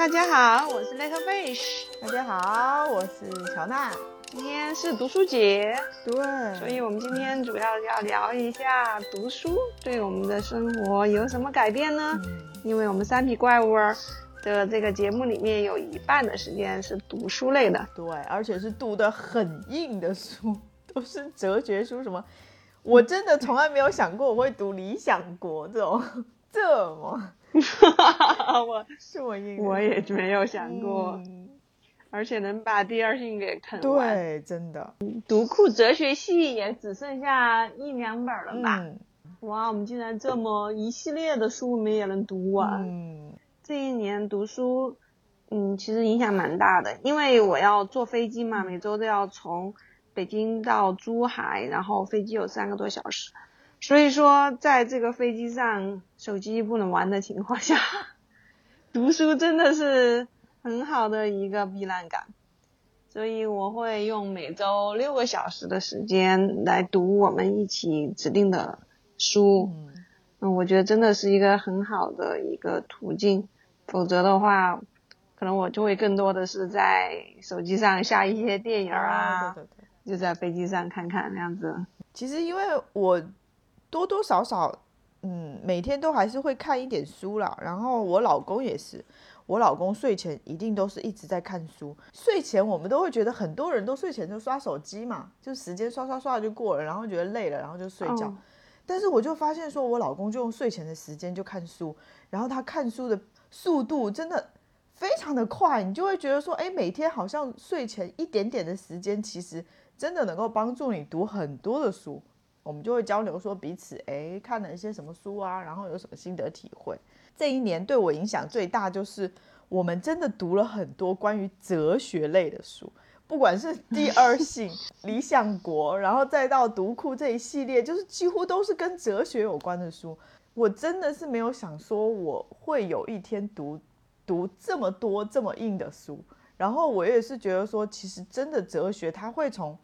大家好，我是 Little Fish。大家好，我是乔娜。今天是读书节，对，所以我们今天主要要聊一下读书对我们的生活有什么改变呢？因为我们三匹怪物的这个节目里面有一半的时间是读书类的，对，而且是读的很硬的书，都是哲学书。什么？我真的从来没有想过我会读《理想国》这种这么。我 是我应，我也没有想过，而且能把第二性给啃完，对，真的。读库哲学系也只剩下一两本了吧？哇，我们竟然这么一系列的书，我们也能读完。嗯，这一年读书，嗯，其实影响蛮大的，因为我要坐飞机嘛，每周都要从北京到珠海，然后飞机有三个多小时。所以说，在这个飞机上手机不能玩的情况下，读书真的是很好的一个避难感。所以我会用每周六个小时的时间来读我们一起指定的书。嗯，我觉得真的是一个很好的一个途径。否则的话，可能我就会更多的是在手机上下一些电影啊，对对对，就在飞机上看看那样子。其实因为我。多多少少，嗯，每天都还是会看一点书啦。然后我老公也是，我老公睡前一定都是一直在看书。睡前我们都会觉得很多人都睡前就刷手机嘛，就时间刷刷刷就过了，然后觉得累了，然后就睡觉。但是我就发现说，我老公就用睡前的时间就看书，然后他看书的速度真的非常的快，你就会觉得说，哎，每天好像睡前一点点的时间，其实真的能够帮助你读很多的书。我们就会交流说彼此哎看了一些什么书啊，然后有什么心得体会。这一年对我影响最大就是我们真的读了很多关于哲学类的书，不管是第 二性、理想国，然后再到读库这一系列，就是几乎都是跟哲学有关的书。我真的是没有想说我会有一天读读这么多这么硬的书，然后我也是觉得说，其实真的哲学它会从。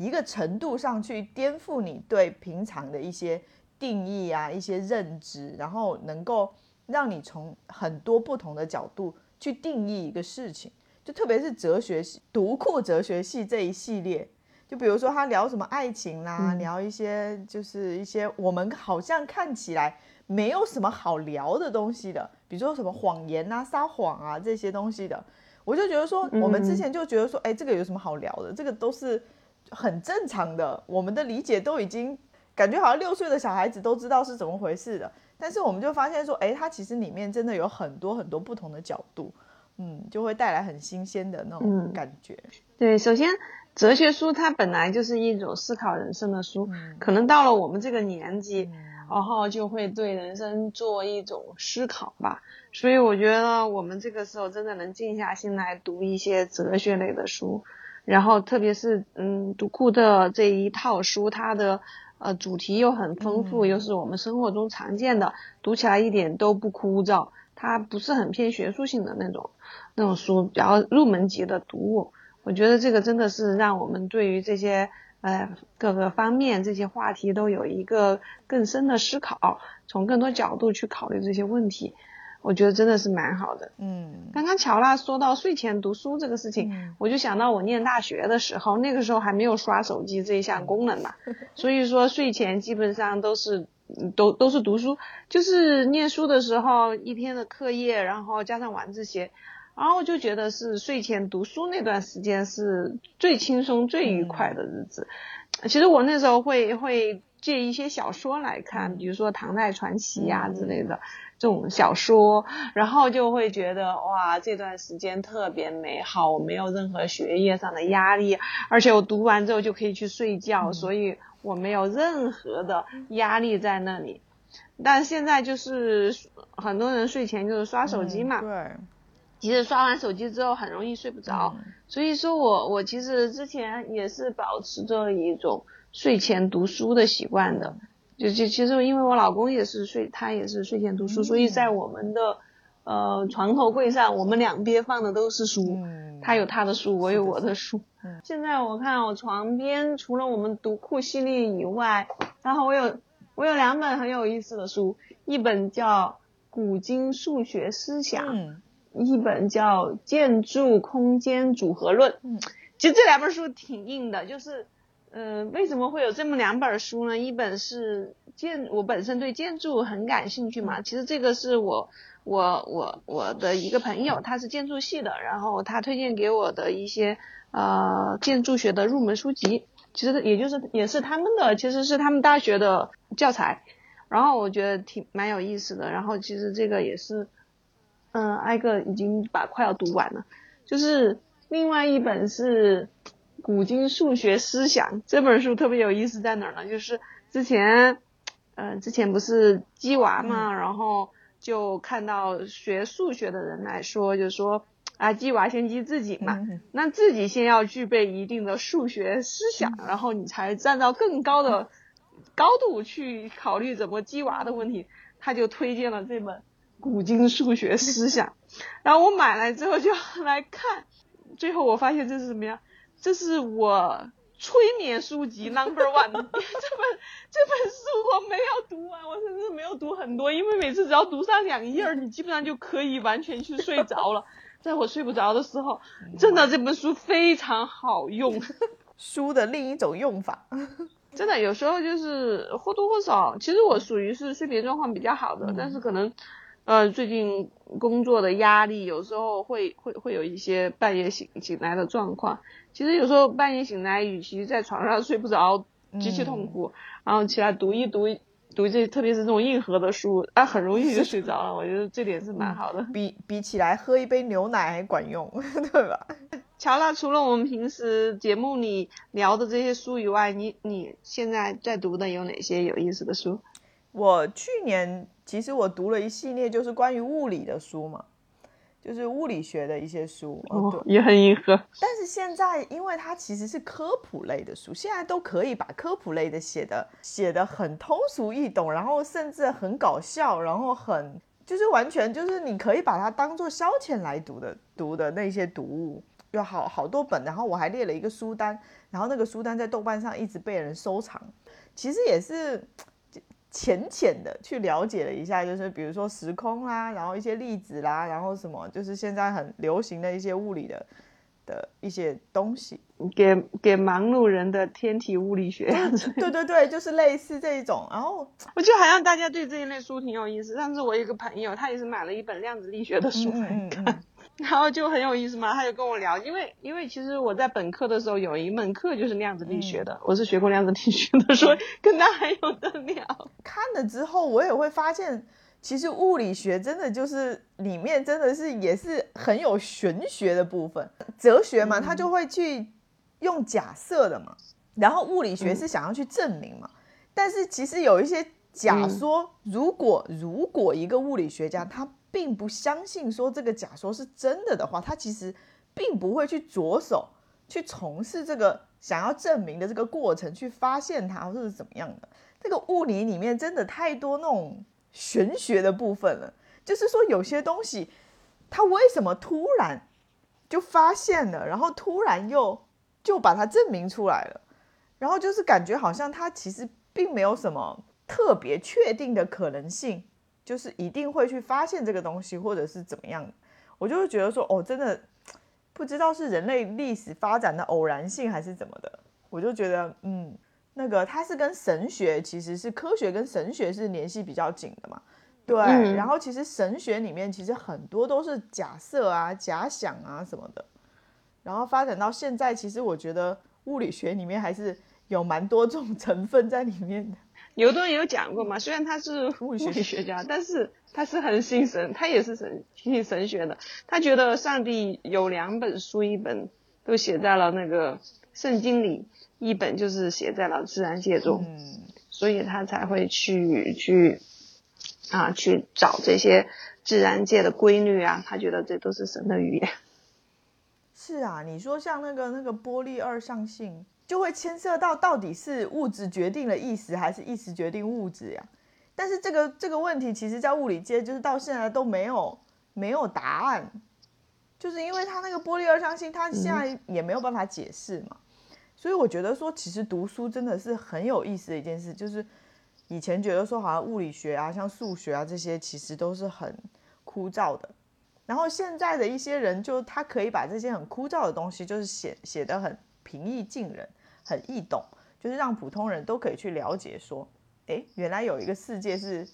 一个程度上去颠覆你对平常的一些定义啊，一些认知，然后能够让你从很多不同的角度去定义一个事情。就特别是哲学系读库哲学系这一系列，就比如说他聊什么爱情啦，聊一些就是一些我们好像看起来没有什么好聊的东西的，比如说什么谎言啊、撒谎啊这些东西的，我就觉得说，我们之前就觉得说，哎，这个有什么好聊的？这个都是。很正常的，我们的理解都已经感觉好像六岁的小孩子都知道是怎么回事的，但是我们就发现说，哎，它其实里面真的有很多很多不同的角度，嗯，就会带来很新鲜的那种感觉。对，首先哲学书它本来就是一种思考人生的书，可能到了我们这个年纪，然后就会对人生做一种思考吧。所以我觉得我们这个时候真的能静下心来读一些哲学类的书。然后，特别是嗯，读库的这一套书，它的呃主题又很丰富，又是我们生活中常见的，读起来一点都不枯燥。它不是很偏学术性的那种那种书，比较入门级的读物。我觉得这个真的是让我们对于这些呃各个方面这些话题都有一个更深的思考，从更多角度去考虑这些问题。我觉得真的是蛮好的。嗯，刚刚乔娜说到睡前读书这个事情，我就想到我念大学的时候，那个时候还没有刷手机这一项功能嘛，所以说睡前基本上都是都都是读书，就是念书的时候一天的课业，然后加上晚自习，然后就觉得是睡前读书那段时间是最轻松最愉快的日子。其实我那时候会会借一些小说来看，比如说唐代传奇呀之类的。这种小说，然后就会觉得哇，这段时间特别美好，我没有任何学业上的压力，而且我读完之后就可以去睡觉，所以我没有任何的压力在那里。但现在就是很多人睡前就是刷手机嘛，对，其实刷完手机之后很容易睡不着，所以说我我其实之前也是保持着一种睡前读书的习惯的。就就其实因为我老公也是睡，他也是睡前读书，所以在我们的呃床头柜上，我们两边放的都是书，他有他的书，我有我的书。现在我看我床边除了我们读库系列以外，然后我有我有两本很有意思的书，一本叫《古今数学思想》，一本叫《建筑空间组合论》。嗯，其实这两本书挺硬的，就是，嗯，为什么会有这么两本书呢？一本是建，我本身对建筑很感兴趣嘛。其实这个是我，我，我，我的一个朋友，他是建筑系的，然后他推荐给我的一些呃建筑学的入门书籍。其实也就是也是他们的，其实是他们大学的教材，然后我觉得挺蛮有意思的。然后其实这个也是，嗯，挨个已经把快要读完了。就是另外一本是《古今数学思想》这本书特别有意思在哪儿呢？就是之前，嗯，之前不是鸡娃嘛，然后就看到学数学的人来说，就说。啊，鸡娃先鸡自己嘛，那自己先要具备一定的数学思想，然后你才站到更高的高度去考虑怎么鸡娃的问题。他就推荐了这本《古今数学思想》，然后我买来之后就来看，最后我发现这是什么呀？这是我催眠书籍 number one。这本这本书我没有读完，我甚至没有读很多，因为每次只要读上两页，你基本上就可以完全去睡着了。在我睡不着的时候，真的这本书非常好用。书的另一种用法，真的有时候就是或多或少。其实我属于是睡眠状况比较好的，但是可能，呃，最近工作的压力有时候会会会有一些半夜醒醒来的状况。其实有时候半夜醒来，与其在床上睡不着，极其痛苦，然后起来读一读。读这特别是这种硬核的书啊，很容易就睡着了。我觉得这点是蛮好的，比比起来喝一杯牛奶还管用，对吧？乔娜，除了我们平时节目里聊的这些书以外，你你现在在读的有哪些有意思的书？我去年其实我读了一系列就是关于物理的书嘛。就是物理学的一些书，哦，也很硬核。但是现在，因为它其实是科普类的书，现在都可以把科普类的写的写的很通俗易懂，然后甚至很搞笑，然后很就是完全就是你可以把它当做消遣来读的读的那些读物，有好好多本。然后我还列了一个书单，然后那个书单在豆瓣上一直被人收藏，其实也是。浅浅的去了解了一下，就是比如说时空啦，然后一些粒子啦，然后什么，就是现在很流行的一些物理的的一些东西，给给忙碌人的天体物理学。对对对，就是类似这一种。然后 我觉得好像大家对这一类书挺有意思。上次我有个朋友，他也是买了一本量子力学的书来看。然后就很有意思嘛，他就跟我聊，因为因为其实我在本科的时候有一门课就是量子力学的，我是学过量子力学的，所以跟他还有的聊。看了之后，我也会发现，其实物理学真的就是里面真的是也是很有玄学的部分。哲学嘛，他就会去用假设的嘛，然后物理学是想要去证明嘛。但是其实有一些假说，如果如果一个物理学家他。并不相信说这个假说是真的的话，他其实并不会去着手去从事这个想要证明的这个过程，去发现它或者是怎么样的。这个物理里面真的太多那种玄学的部分了，就是说有些东西，它为什么突然就发现了，然后突然又就把它证明出来了，然后就是感觉好像它其实并没有什么特别确定的可能性。就是一定会去发现这个东西，或者是怎么样，我就会觉得说，哦，真的不知道是人类历史发展的偶然性还是怎么的，我就觉得，嗯，那个它是跟神学，其实是科学跟神学是联系比较紧的嘛，对。然后其实神学里面其实很多都是假设啊、假想啊什么的，然后发展到现在，其实我觉得物理学里面还是有蛮多种 成分在里面的。牛顿有讲过嘛？虽然他是物理学家，但是他是很信神，他也是神信神学的。他觉得上帝有两本书，一本都写在了那个圣经里，一本就是写在了自然界中，嗯所以他才会去去啊去找这些自然界的规律啊。他觉得这都是神的语言。是啊，你说像那个那个波粒二象性。就会牵涉到到底是物质决定了意识，还是意识决定物质呀？但是这个这个问题，其实在物理界就是到现在都没有没有答案，就是因为他那个波粒二象性，他现在也没有办法解释嘛。所以我觉得说，其实读书真的是很有意思的一件事。就是以前觉得说，好像物理学啊，像数学啊这些，其实都是很枯燥的。然后现在的一些人，就他可以把这些很枯燥的东西，就是写写得很平易近人，很易懂，就是让普通人都可以去了解，说，哎，原来有一个世界是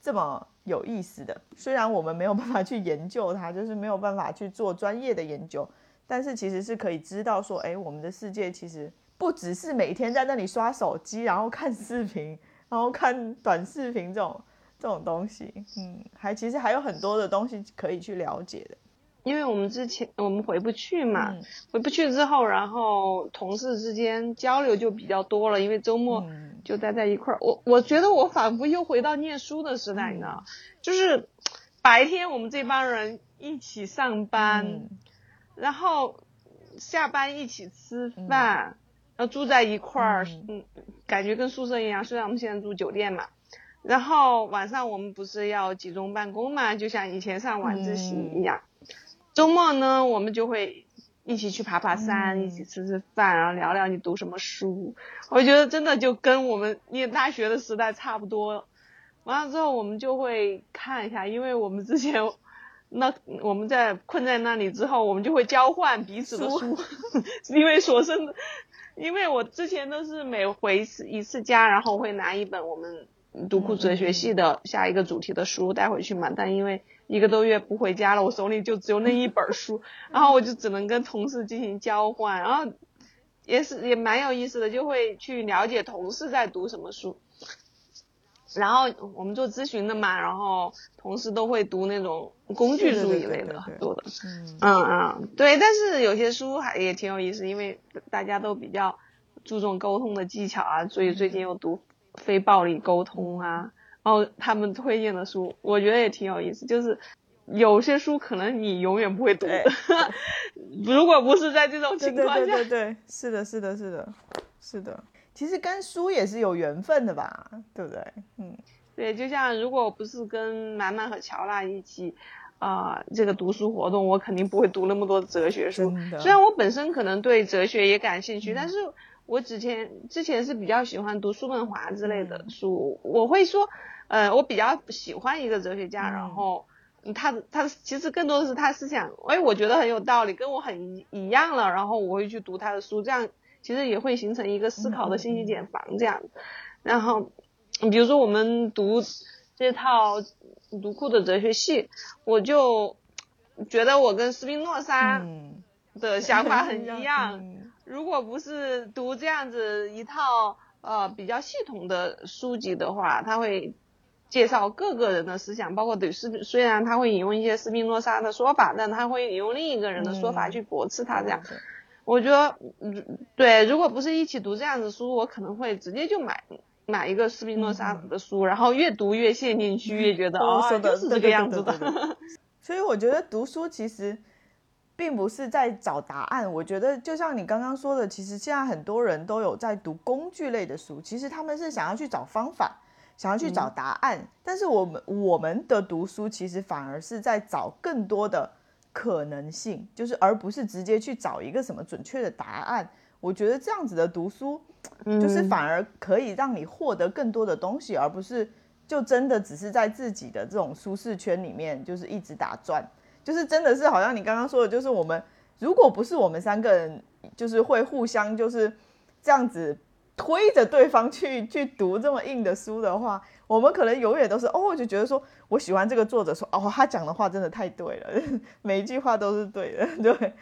这么有意思的。虽然我们没有办法去研究它，就是没有办法去做专业的研究，但是其实是可以知道说，哎，我们的世界其实不只是每天在那里刷手机，然后看视频，然后看短视频这种。这种东西，嗯，还其实还有很多的东西可以去了解的，因为我们之前我们回不去嘛，回不去之后，然后同事之间交流就比较多了，因为周末就待在一块儿。我我觉得我仿佛又回到念书的时代，你知道，就是白天我们这帮人一起上班，然后下班一起吃饭，然后住在一块儿，嗯，感觉跟宿舍一样。虽然我们现在住酒店嘛。然后晚上我们不是要集中办公嘛，就像以前上晚自习一样。周末呢，我们就会一起去爬爬山，一起吃吃饭，然后聊聊你读什么书。我觉得真的就跟我们念大学的时代差不多。完了之后，我们就会看一下，因为我们之前那我们在困在那里之后，我们就会交换彼此的书，因为所剩的，因为我之前都是每回一次一次家，然后会拿一本我们。读库哲学系的下一个主题的书带回去嘛，但因为一个多月不回家了，我手里就只有那一本书，然后我就只能跟同事进行交换，然后也是也蛮有意思的，就会去了解同事在读什么书。然后我们做咨询的嘛，然后同事都会读那种工具书一类的很多的，嗯嗯对，但是有些书还也挺有意思，因为大家都比较注重沟通的技巧啊，所以最近又读。非暴力沟通啊，然后他们推荐的书，我觉得也挺有意思。就是有些书可能你永远不会读的，如果不是在这种情况下，对对对对，是的，是的，是的，是的。其实跟书也是有缘分的吧，对不对？嗯，对，就像如果不是跟满满和乔娜一起啊这个读书活动，我肯定不会读那么多哲学书。虽然我本身可能对哲学也感兴趣，但是。我之前之前是比较喜欢读叔本华之类的书，我会说，呃，我比较喜欢一个哲学家，然后他他其实更多的是他思想，哎，我觉得很有道理，跟我很一样了，然后我会去读他的书，这样其实也会形成一个思考的信息茧房这样。然后，比如说我们读这套读库的哲学系，我就觉得我跟斯宾诺莎的想法很一样。如果不是读这样子一套呃比较系统的书籍的话，他会介绍各个人的思想，包括对斯虽然他会引用一些斯宾诺莎的说法，但他会引用另一个人的说法去驳斥他这样。我觉得，对，如果不是一起读这样子书，我可能会直接就买买一个斯宾诺莎的书，然后越读越陷进去，越觉得哦就是这个样子的。所以我觉得读书其实。并不是在找答案，我觉得就像你刚刚说的，其实现在很多人都有在读工具类的书，其实他们是想要去找方法，想要去找答案。但是我们我们的读书其实反而是在找更多的可能性，就是而不是直接去找一个什么准确的答案。我觉得这样子的读书，就是反而可以让你获得更多的东西，而不是就真的只是在自己的这种舒适圈里面，就是一直打转。就是真的是好像你刚刚说的，就是我们如果不是我们三个人，就是会互相就是这样子推着对方去去读这么硬的书的话，我们可能永远都是哦，就觉得说我喜欢这个作者，说哦他讲的话真的太对了，每一句话都是对的，对，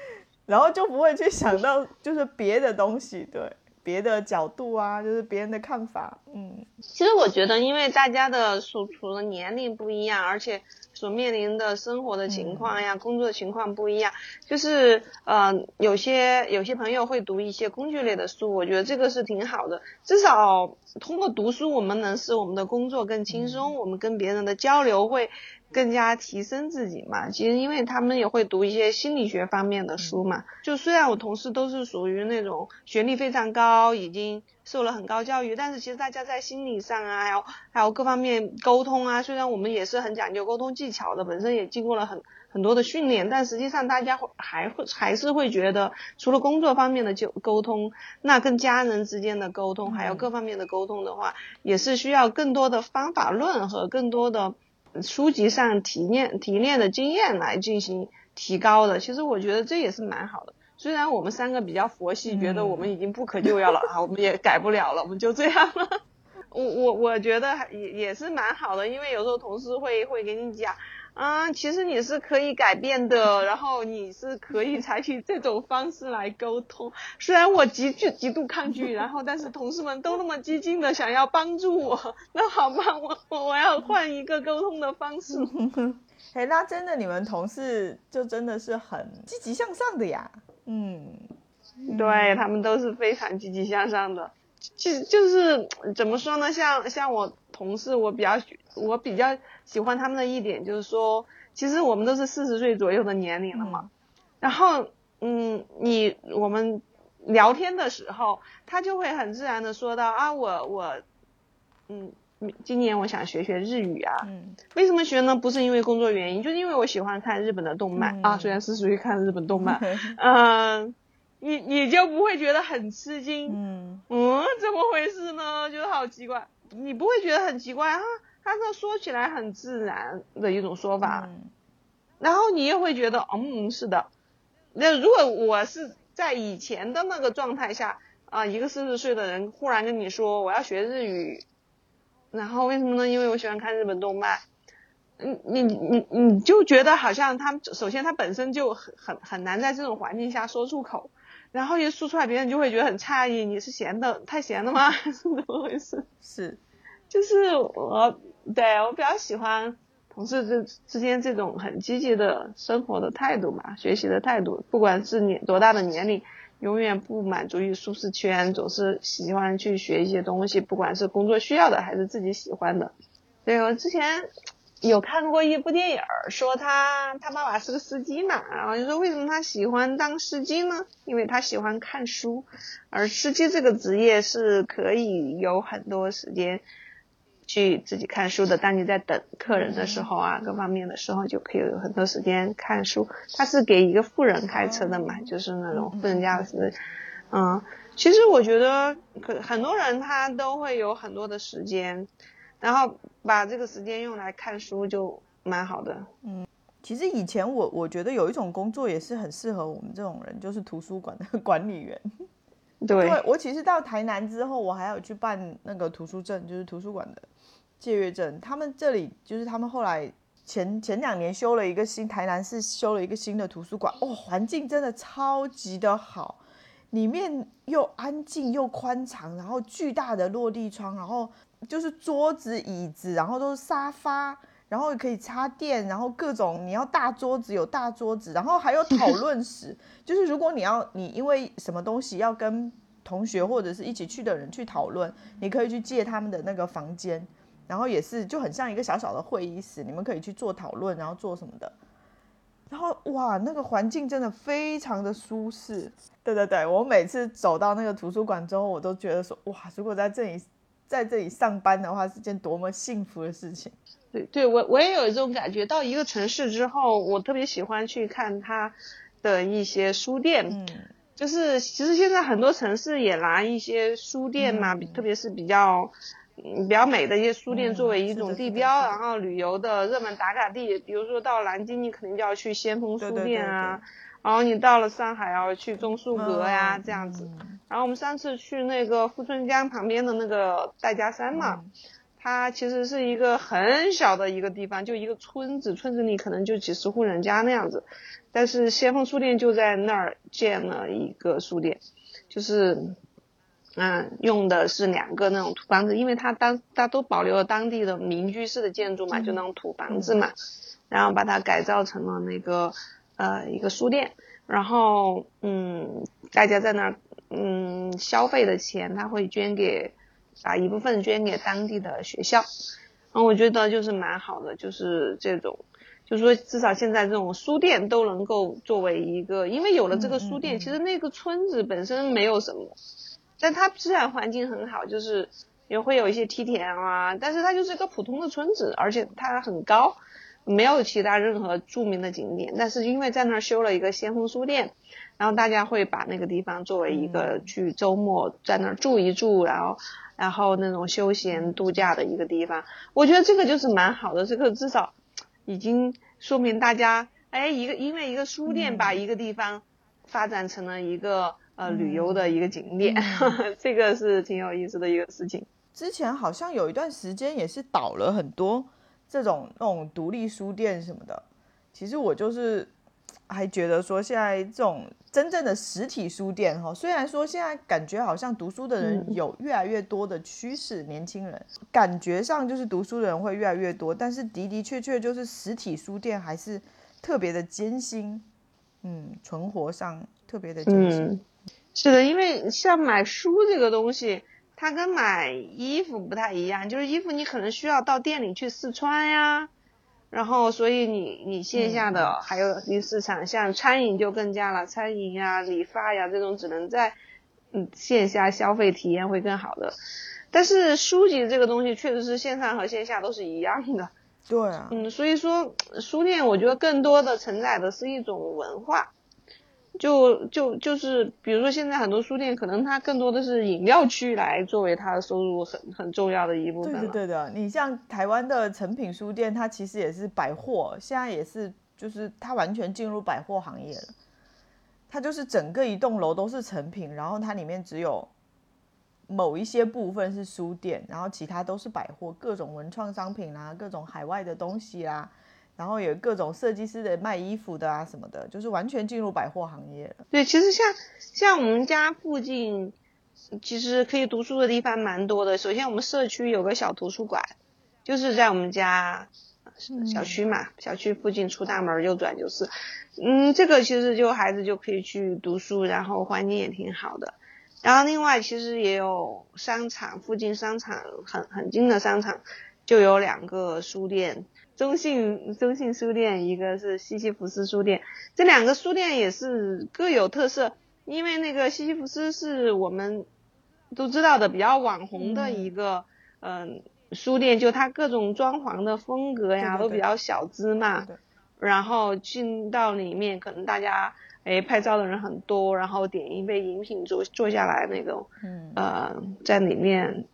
然后就不会去想到就是别的东西，对。别的角度啊，就是别人的看法，嗯，其实我觉得，因为大家的所处的年龄不一样，而且所面临的生活的情况呀、工作情况不一样，就是呃，有些有些朋友会读一些工具类的书，我觉得这个是挺好的，至少通过读书，我们能使我们的工作更轻松，我们跟别人的交流会。更加提升自己嘛，其实因为他们也会读一些心理学方面的书嘛。就虽然我同事都是属于那种学历非常高，已经受了很高教育，但是其实大家在心理上啊，还有还有各方面沟通啊，虽然我们也是很讲究沟通技巧的，本身也经过了很很多的训练，但实际上大家会还会还是会觉得，除了工作方面的就沟通，那跟家人之间的沟通，还有各方面的沟通的话，也是需要更多的方法论和更多的。书籍上提炼提炼的经验来进行提高的。其实我觉得这也是蛮好的。虽然我们三个比较佛系，觉得我们已经不可救药了啊，我们也改不了了，我们就这样了。我我我觉得也也是蛮好的，因为有时候同事会会给你讲。啊，其实你是可以改变的，然后你是可以采取这种方式来沟通。虽然我极具极度抗拒，然后但是同事们都那么激进的想要帮助我，那好吧，我我我要换一个沟通的方式。哎，那真的你们同事就真的是很积极向上的呀。嗯，对他们都是非常积极向上的。其实就是怎么说呢？像像我同事，我比较我比较喜欢他们的一点就是说，其实我们都是四十岁左右的年龄了嘛。然后，嗯，你我们聊天的时候，他就会很自然的说到啊，我我，嗯，今年我想学学日语啊。嗯。为什么学呢？不是因为工作原因，就是因为我喜欢看日本的动漫啊。虽然是属于看日本动漫，嗯。你你就不会觉得很吃惊，嗯嗯，怎么回事呢？觉得好奇怪，你不会觉得很奇怪啊？他这说起来很自然的一种说法，然后你也会觉得，嗯，是的。那如果我是在以前的那个状态下啊，一个四十岁的人忽然跟你说我要学日语，然后为什么呢？因为我喜欢看日本动漫，嗯，你你你就觉得好像他首先他本身就很很很难在这种环境下说出口。然后一说出来，别人就会觉得很诧异，你是闲的太闲了吗？是怎么回事？是，就是我对我比较喜欢同事之之间这种很积极的生活的态度嘛，学习的态度，不管是年多大的年龄，永远不满足于舒适圈，总是喜欢去学一些东西，不管是工作需要的还是自己喜欢的。对我之前。有看过一部电影，说他他爸爸是个司机嘛，然后就说为什么他喜欢当司机呢？因为他喜欢看书，而司机这个职业是可以有很多时间去自己看书的。当你在等客人的时候啊，各方面的时候就可以有很多时间看书。他是给一个富人开车的嘛，就是那种富人家的，嗯，其实我觉得可很多人他都会有很多的时间。然后把这个时间用来看书就蛮好的。嗯，其实以前我我觉得有一种工作也是很适合我们这种人，就是图书馆的管理员。对，我其实到台南之后，我还有去办那个图书证，就是图书馆的借阅证。他们这里就是他们后来前前两年修了一个新台南市修了一个新的图书馆，哦，环境真的超级的好，里面又安静又宽敞，然后巨大的落地窗，然后。就是桌子、椅子，然后都是沙发，然后可以插电，然后各种你要大桌子有大桌子，然后还有讨论室，就是如果你要你因为什么东西要跟同学或者是一起去的人去讨论，你可以去借他们的那个房间，然后也是就很像一个小小的会议室，你们可以去做讨论，然后做什么的，然后哇，那个环境真的非常的舒适。对对对，我每次走到那个图书馆之后，我都觉得说哇，如果在这里。在这里上班的话是件多么幸福的事情。对，对我我也有这种感觉。到一个城市之后，我特别喜欢去看它的一些书店。嗯，就是其实现在很多城市也拿一些书店嘛，特别是比较比较美的一些书店作为一种地标，然后旅游的热门打卡地。比如说到南京，你肯定就要去先锋书店啊。然后你到了上海要去钟书阁呀，这样子。然后我们上次去那个富春江旁边的那个戴家山嘛，它其实是一个很小的一个地方，就一个村子，村子里可能就几十户人家那样子。但是先锋书店就在那儿建了一个书店，就是，嗯，用的是两个那种土房子，因为它当它都保留了当地的民居式的建筑嘛，就那种土房子嘛，然后把它改造成了那个。呃，一个书店，然后嗯，大家在那儿嗯消费的钱，他会捐给，把一部分捐给当地的学校，嗯，我觉得就是蛮好的，就是这种，就是说至少现在这种书店都能够作为一个，因为有了这个书店，其实那个村子本身没有什么，但它自然环境很好，就是也会有一些梯田啊，但是它就是一个普通的村子，而且它很高。没有其他任何著名的景点，但是因为在那儿修了一个先锋书店，然后大家会把那个地方作为一个去周末在那儿住一住，然后然后那种休闲度假的一个地方。我觉得这个就是蛮好的，这个至少已经说明大家，哎，一个因为一个书店把一个地方发展成了一个呃旅游的一个景点，这个是挺有意思的一个事情。之前好像有一段时间也是倒了很多。这种那种独立书店什么的，其实我就是还觉得说，现在这种真正的实体书店哈，虽然说现在感觉好像读书的人有越来越多的趋势，年轻人感觉上就是读书的人会越来越多，但是的的确确就是实体书店还是特别的艰辛，嗯，存活上特别的艰辛。是的，因为像买书这个东西。它跟买衣服不太一样，就是衣服你可能需要到店里去试穿呀，然后所以你你线下的还有一市场，像餐饮就更加了，餐饮呀、理发呀这种只能在嗯线下消费体验会更好的，但是书籍这个东西确实是线上和线下都是一样的，对啊，嗯，所以说书店我觉得更多的承载的是一种文化。就就就是，比如说现在很多书店，可能它更多的是饮料区来作为它的收入很很重要的一部分。对对对的，你像台湾的成品书店，它其实也是百货，现在也是就是它完全进入百货行业了。它就是整个一栋楼都是成品，然后它里面只有某一些部分是书店，然后其他都是百货，各种文创商品啦，各种海外的东西啦。然后有各种设计师的卖衣服的啊什么的，就是完全进入百货行业了。对，其实像像我们家附近，其实可以读书的地方蛮多的。首先，我们社区有个小图书馆，就是在我们家小区嘛，小区附近出大门右转就是。嗯，这个其实就孩子就可以去读书，然后环境也挺好的。然后另外，其实也有商场，附近商场很很近的商场就有两个书店。中信中信书店，一个是西西弗斯书店，这两个书店也是各有特色。因为那个西西弗斯是我们都知道的比较网红的一个嗯书店，就它各种装潢的风格呀都比较小资嘛。然后进到里面，可能大家哎拍照的人很多，然后点一杯饮品坐坐下来那种，嗯呃在里面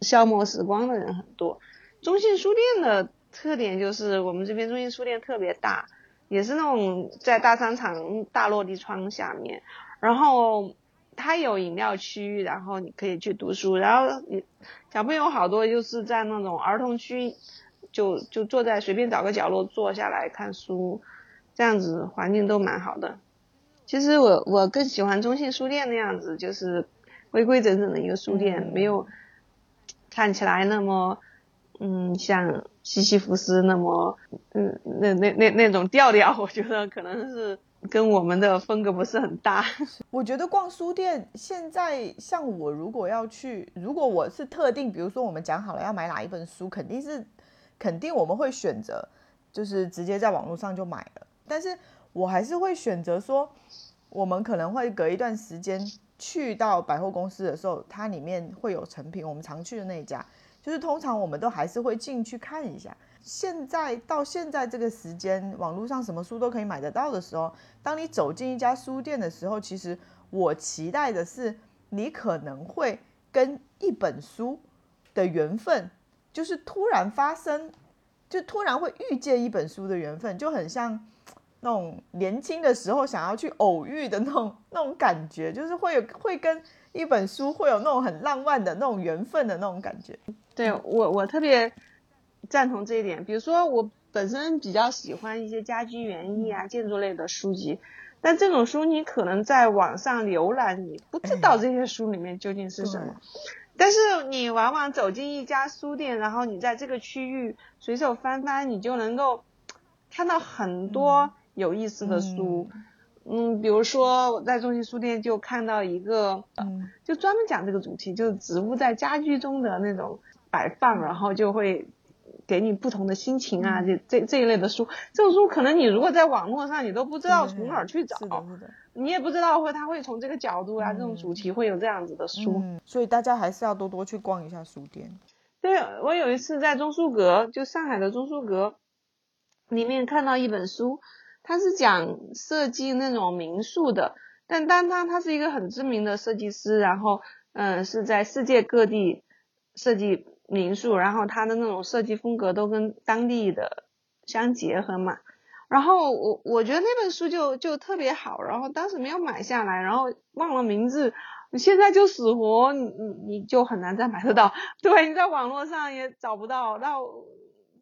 消磨时光的人很多。中信书店的。特点就是我们这边中心书店特别大，也是那种在大商场大落地窗下面，然后它有饮料区，然后你可以去读书，然后你小朋友好多就是在那种儿童区，就就坐在随便找个角落坐下来看书，这样子环境都蛮好的。其实我我更喜欢中信书店那样子，就是规规整整的一个书店，没有看起来那么。嗯，像西西弗斯那么，嗯，那那那那种调调，我觉得可能是跟我们的风格不是很搭。我觉得逛书店，现在像我如果要去，如果我是特定，比如说我们讲好了要买哪一本书，肯定是肯定我们会选择，就是直接在网络上就买了。但是我还是会选择说，我们可能会隔一段时间去到百货公司的时候，它里面会有成品，我们常去的那一家。就是通常我们都还是会进去看一下。现在到现在这个时间，网络上什么书都可以买得到的时候，当你走进一家书店的时候，其实我期待的是你可能会跟一本书的缘分，就是突然发生，就突然会遇见一本书的缘分，就很像那种年轻的时候想要去偶遇的那种那种感觉，就是会有会跟。一本书会有那种很浪漫的那种缘分的那种感觉，对我我特别赞同这一点。比如说我本身比较喜欢一些家居园艺啊、建筑类的书籍，但这种书你可能在网上浏览，你不知道这些书里面究竟是什么。但是你往往走进一家书店，然后你在这个区域随手翻翻，你就能够看到很多有意思的书。嗯，比如说我在中心书店就看到一个，嗯，就专门讲这个主题，就是植物在家居中的那种摆放，然后就会给你不同的心情啊，这这这一类的书，这种书可能你如果在网络上你都不知道从哪儿去找，你也不知道会他会从这个角度啊，这种主题会有这样子的书，所以大家还是要多多去逛一下书店。对，我有一次在中书阁，就上海的中书阁。里面看到一本书，他是讲设计那种民宿的，但当他他是一个很知名的设计师，然后嗯是在世界各地设计民宿，然后他的那种设计风格都跟当地的相结合嘛。然后我我觉得那本书就就特别好，然后当时没有买下来，然后忘了名字，现在就死活你你你就很难再买得到，对，你在网络上也找不到，那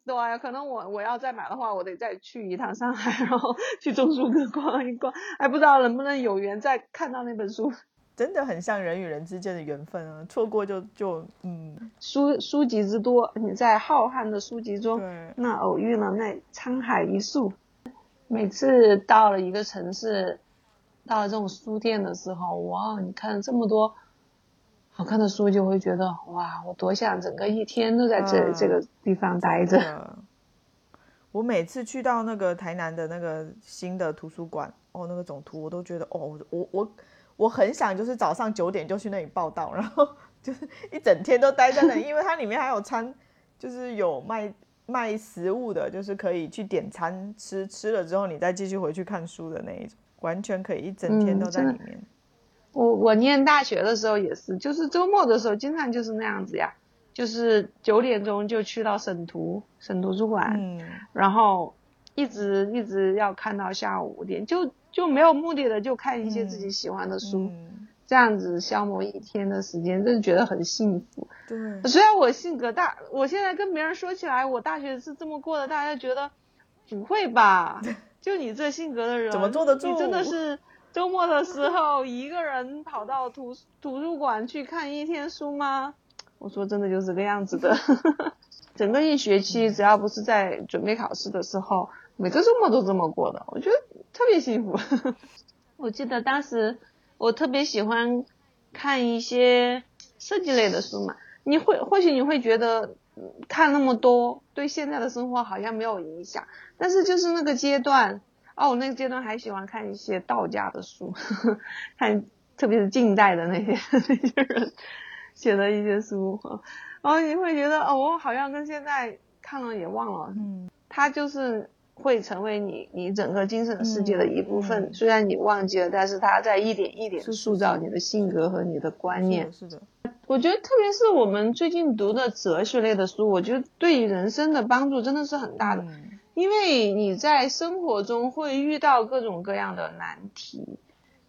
对，可能我我要再买的话，我得再去一趟上海，然后去钟书阁逛一逛，还不知道能不能有缘再看到那本书。真的很像人与人之间的缘分啊，错过就就嗯，书书籍之多，你在浩瀚的书籍中，那偶遇了那沧海一粟。每次到了一个城市，到了这种书店的时候，哇，你看这么多好看的书，就会觉得哇，我多想整个一天都在这这个地方待着。我每次去到那个台南的那个新的图书馆，哦，那个总图，我都觉得哦，我我我很想就是早上九点就去那里报道，然后就是一整天都待在那里，因为它里面还有餐，就是有卖。卖食物的，就是可以去点餐吃，吃了之后你再继续回去看书的那一种，完全可以一整天都在里面。我我念大学的时候也是，就是周末的时候经常就是那样子呀，就是九点钟就去到省图省图书馆，然后一直一直要看到下午五点，就就没有目的的就看一些自己喜欢的书。这样子消磨一天的时间，真的觉得很幸福。对，虽然我性格大，我现在跟别人说起来，我大学是这么过的，大家觉得不会吧？就你这性格的人，怎么坐得住？你真的是周末的时候一个人跑到图图书馆去看一天书吗？我说真的就是这个样子的。整个一学期，只要不是在准备考试的时候，每个周末都这么过的，我觉得特别幸福。我记得当时。我特别喜欢看一些设计类的书嘛，你会或许你会觉得看那么多对现在的生活好像没有影响，但是就是那个阶段，哦，我那个阶段还喜欢看一些道家的书，呵呵看特别是近代的那些 那些人写的一些书，然后你会觉得哦，我好像跟现在看了也忘了，嗯，它就是。会成为你你整个精神世界的一部分，虽然你忘记了，但是它在一点一点塑造你的性格和你的观念。是的，我觉得特别是我们最近读的哲学类的书，我觉得对于人生的帮助真的是很大的，因为你在生活中会遇到各种各样的难题，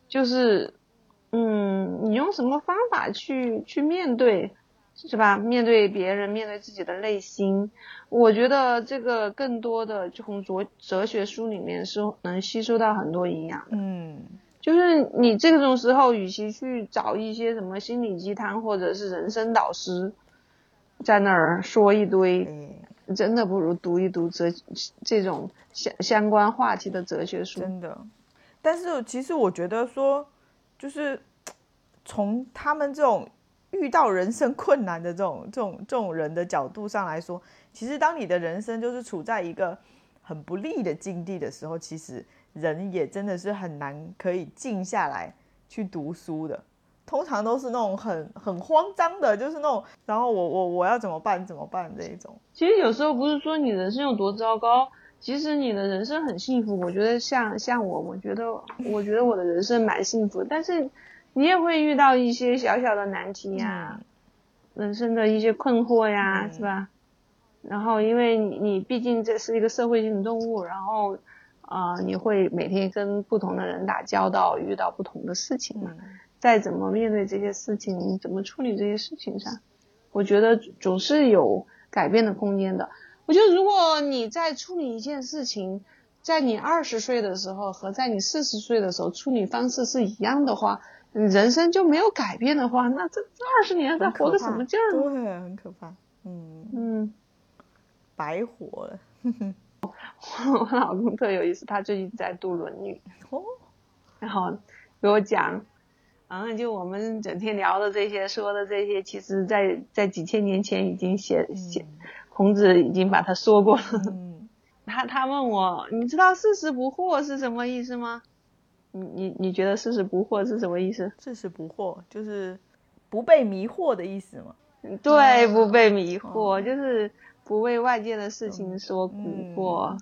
就是，嗯，你用什么方法去去面对？是吧？面对别人，面对自己的内心，我觉得这个更多的从哲哲学书里面是能吸收到很多营养的。嗯，就是你这种时候，与其去找一些什么心理鸡汤或者是人生导师，在那儿说一堆，真的不如读一读哲这种相相关话题的哲学书。真的，但是其实我觉得说，就是从他们这种。遇到人生困难的这种、这种、这种人的角度上来说，其实当你的人生就是处在一个很不利的境地的时候，其实人也真的是很难可以静下来去读书的。通常都是那种很很慌张的，就是那种，然后我我我要怎么办？怎么办这一种。其实有时候不是说你人生有多糟糕，其实你的人生很幸福。我觉得像像我，我觉得我觉得我的人生蛮幸福，但是。你也会遇到一些小小的难题呀，人生的一些困惑呀，是吧？然后，因为你你毕竟这是一个社会性动物，然后啊，你会每天跟不同的人打交道，遇到不同的事情嘛。再怎么面对这些事情，怎么处理这些事情上，我觉得总是有改变的空间的。我觉得，如果你在处理一件事情，在你二十岁的时候和在你四十岁的时候处理方式是一样的话。人生就没有改变的话，那这这二十年在活个什么劲儿？对，很可怕。嗯嗯，白活了。我老公特有意思，他最近在读《论语》，哦，然后给我讲，嗯，就我们整天聊的这些，说的这些，其实在在几千年前已经写写，孔子已经把它说过了。嗯，他他问我，你知道“四十不惑”是什么意思吗？你你你觉得四十不惑是什么意思？四十不惑就是不被迷惑的意思吗？对，不被迷惑就是不为外界的事情所蛊惑。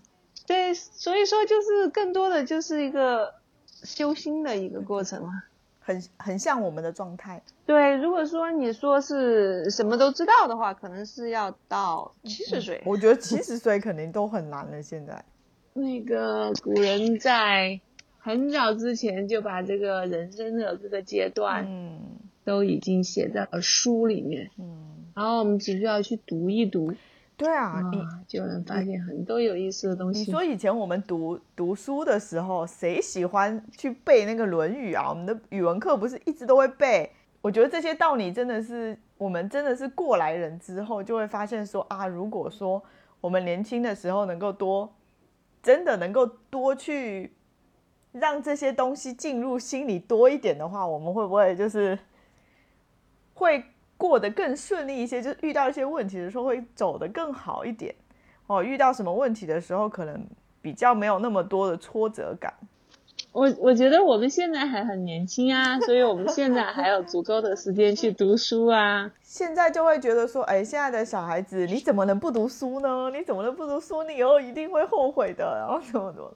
对，所以说就是更多的就是一个修心的一个过程嘛，很很像我们的状态。对，如果说你说是什么都知道的话，可能是要到七十岁。我觉得七十岁肯定都很难了。现在，那个古人在很早之前就把这个人生的这个阶段，嗯，都已经写在了书里面，嗯，然后我们只需要去读一读。对啊，你就能发现很多有意思的东西。你说以前我们读读书的时候，谁喜欢去背那个《论语》啊？我们的语文课不是一直都会背。我觉得这些道理真的是我们真的是过来人之后就会发现说啊，如果说我们年轻的时候能够多，真的能够多去让这些东西进入心里多一点的话，我们会不会就是会？过得更顺利一些，就是遇到一些问题的时候会走得更好一点哦。遇到什么问题的时候，可能比较没有那么多的挫折感。我我觉得我们现在还很年轻啊，所以我们现在还有足够的时间去读书啊。现在就会觉得说，哎，现在的小孩子，你怎么能不读书呢？你怎么能不读书？你以后一定会后悔的。然后怎么怎么，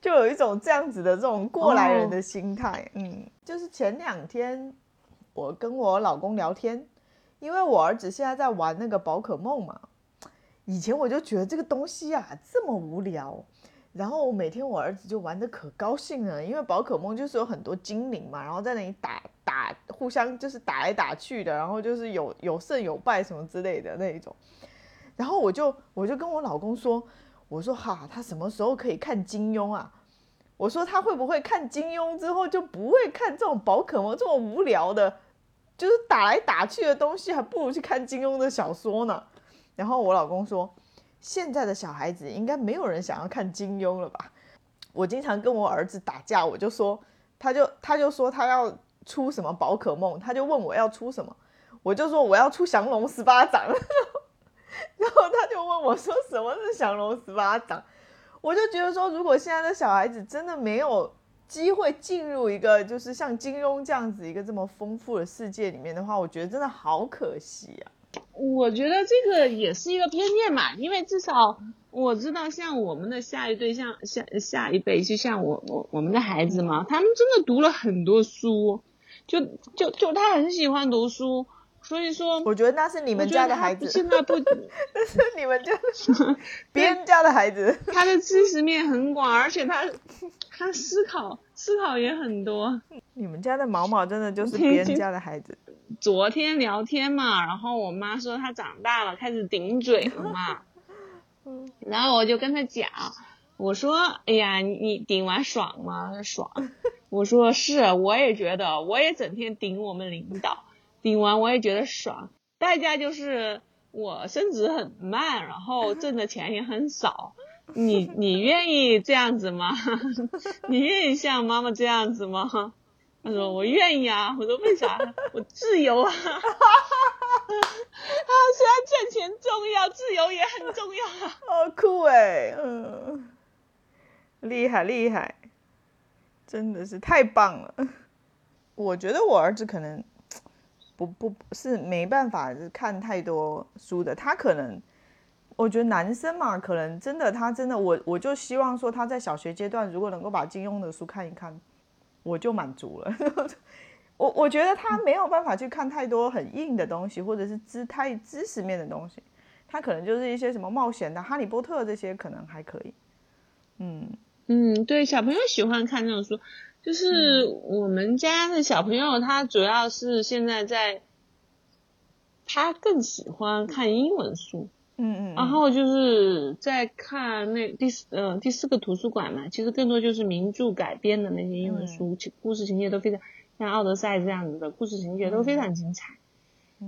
就有一种这样子的这种过来人的心态。嗯，就是前两天。我跟我老公聊天，因为我儿子现在在玩那个宝可梦嘛。以前我就觉得这个东西啊这么无聊，然后每天我儿子就玩的可高兴了，因为宝可梦就是有很多精灵嘛，然后在那里打打，互相就是打来打去的，然后就是有有胜有败什么之类的那一种。然后我就我就跟我老公说，我说哈，他什么时候可以看金庸啊？我说他会不会看金庸之后就不会看这种宝可梦这么无聊的？就是打来打去的东西，还不如去看金庸的小说呢。然后我老公说，现在的小孩子应该没有人想要看金庸了吧？我经常跟我儿子打架，我就说，他就他就说他要出什么宝可梦，他就问我要出什么，我就说我要出降龙十八掌，然后他就问我说什么是降龙十八掌，我就觉得说，如果现在的小孩子真的没有。机会进入一个就是像金庸这样子一个这么丰富的世界里面的话，我觉得真的好可惜啊。我觉得这个也是一个偏见嘛，因为至少我知道，像我们的下一对，像下下一辈，就像我我我们的孩子嘛，他们真的读了很多书，就就就他很喜欢读书。所以说，我觉得 那是你们家的孩子。现在不，那是你们家的别人家的孩子。他的知识面很广，而且他他思考思考也很多。你们家的毛毛真的就是别人家的孩子。昨天聊天嘛，然后我妈说他长大了，开始顶嘴了嘛。然后我就跟他讲，我说：“哎呀，你你顶完爽吗？爽。”我说：“是，我也觉得，我也整天顶我们领导。”顶完我也觉得爽，代价就是我升职很慢，然后挣的钱也很少。你 你愿意这样子吗？你愿意像妈妈这样子吗？他说我愿意啊。我说为啥？我自由啊。啊，虽然挣钱重要，自由也很重要啊。好酷哎，嗯，厉害厉害，真的是太棒了。我觉得我儿子可能。不不是没办法看太多书的，他可能，我觉得男生嘛，可能真的他真的，我我就希望说他在小学阶段如果能够把金庸的书看一看，我就满足了。我我觉得他没有办法去看太多很硬的东西，或者是知太知识面的东西，他可能就是一些什么冒险的、哈利波特这些可能还可以。嗯嗯，对，小朋友喜欢看这种书。就是我们家的小朋友，他主要是现在在，他更喜欢看英文书，嗯嗯，然后就是在看那第四呃第四个图书馆嘛，其实更多就是名著改编的那些英文书，故事情节都非常像《奥德赛》这样子的故事情节都非常精彩。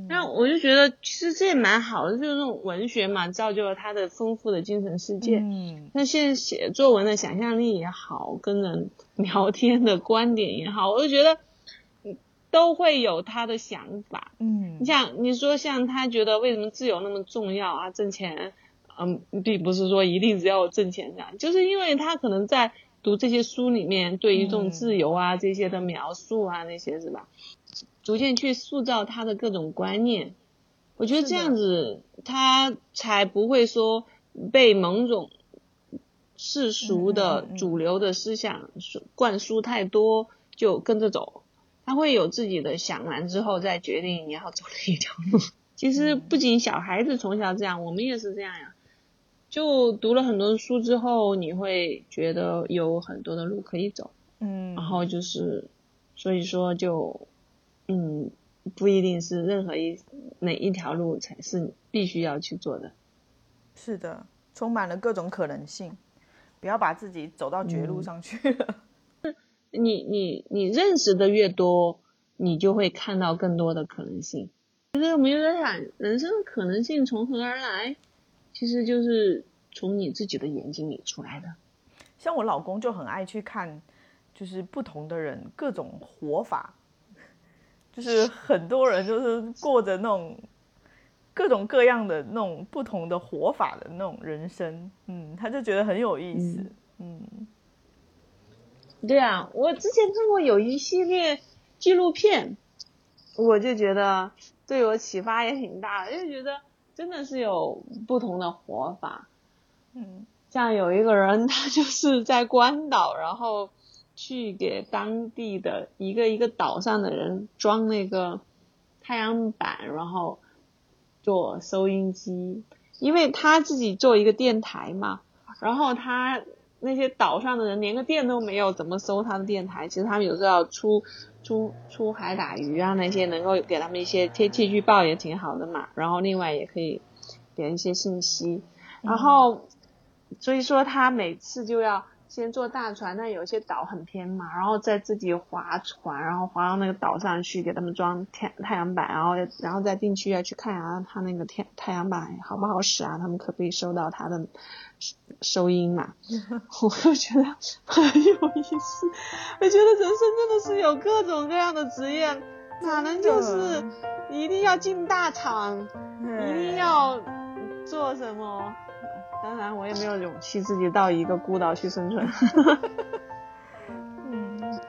那我就觉得，其实这也蛮好的，就是这种文学嘛，造就了他的丰富的精神世界。嗯，那现在写作文的想象力也好，跟人 聊天的观点也好，我就觉得，都会有他的想法。嗯，你像你说，像他觉得为什么自由那么重要啊？挣钱，嗯，并不是说一定只要挣钱这样，就是因为他可能在读这些书里面，对于这种自由啊这些的描述啊那些是吧？逐渐去塑造他的各种观念，我觉得这样子他才不会说被某种世俗的主流的思想灌输太多，就跟着走。他会有自己的想完之后再决定你要走哪一条路。其实不仅小孩子从小这样，我们也是这样呀。就读了很多书之后，你会觉得有很多的路可以走。嗯，然后就是，所以说就，嗯，不一定是任何一哪一条路才是必须要去做的。是的，充满了各种可能性，不要把自己走到绝路上去了。你你你认识的越多，你就会看到更多的可能性。其实我们有在想，人生的可能性从何而来？其实就是从你自己的眼睛里出来的。像我老公就很爱去看。就是不同的人各种活法，就是很多人就是过着那种各种各样的那种不同的活法的那种人生，嗯，他就觉得很有意思，嗯，对啊，我之前看过有一系列纪录片，我就觉得对我启发也挺大的，就觉得真的是有不同的活法，嗯，像有一个人他就是在关岛，然后。去给当地的一个一个岛上的人装那个太阳板，然后做收音机，因为他自己做一个电台嘛，然后他那些岛上的人连个电都没有，怎么收他的电台？其实他们有时候要出出出海打鱼啊，那些能够给他们一些天气预报也挺好的嘛。然后另外也可以给一些信息，然后所以说他每次就要。先坐大船，那有些岛很偏嘛，然后再自己划船，然后划到那个岛上去，给他们装太太阳板，然后然后再进去要去看啊，他那个天太阳板好不好使啊？他们可不可以收到他的收音嘛？我就觉得很有意思，我觉得人生真的是有各种各样的职业，哪能就是一定要进大厂，一定要做什么？当然，我也没有勇气自己到一个孤岛去生存。嗯，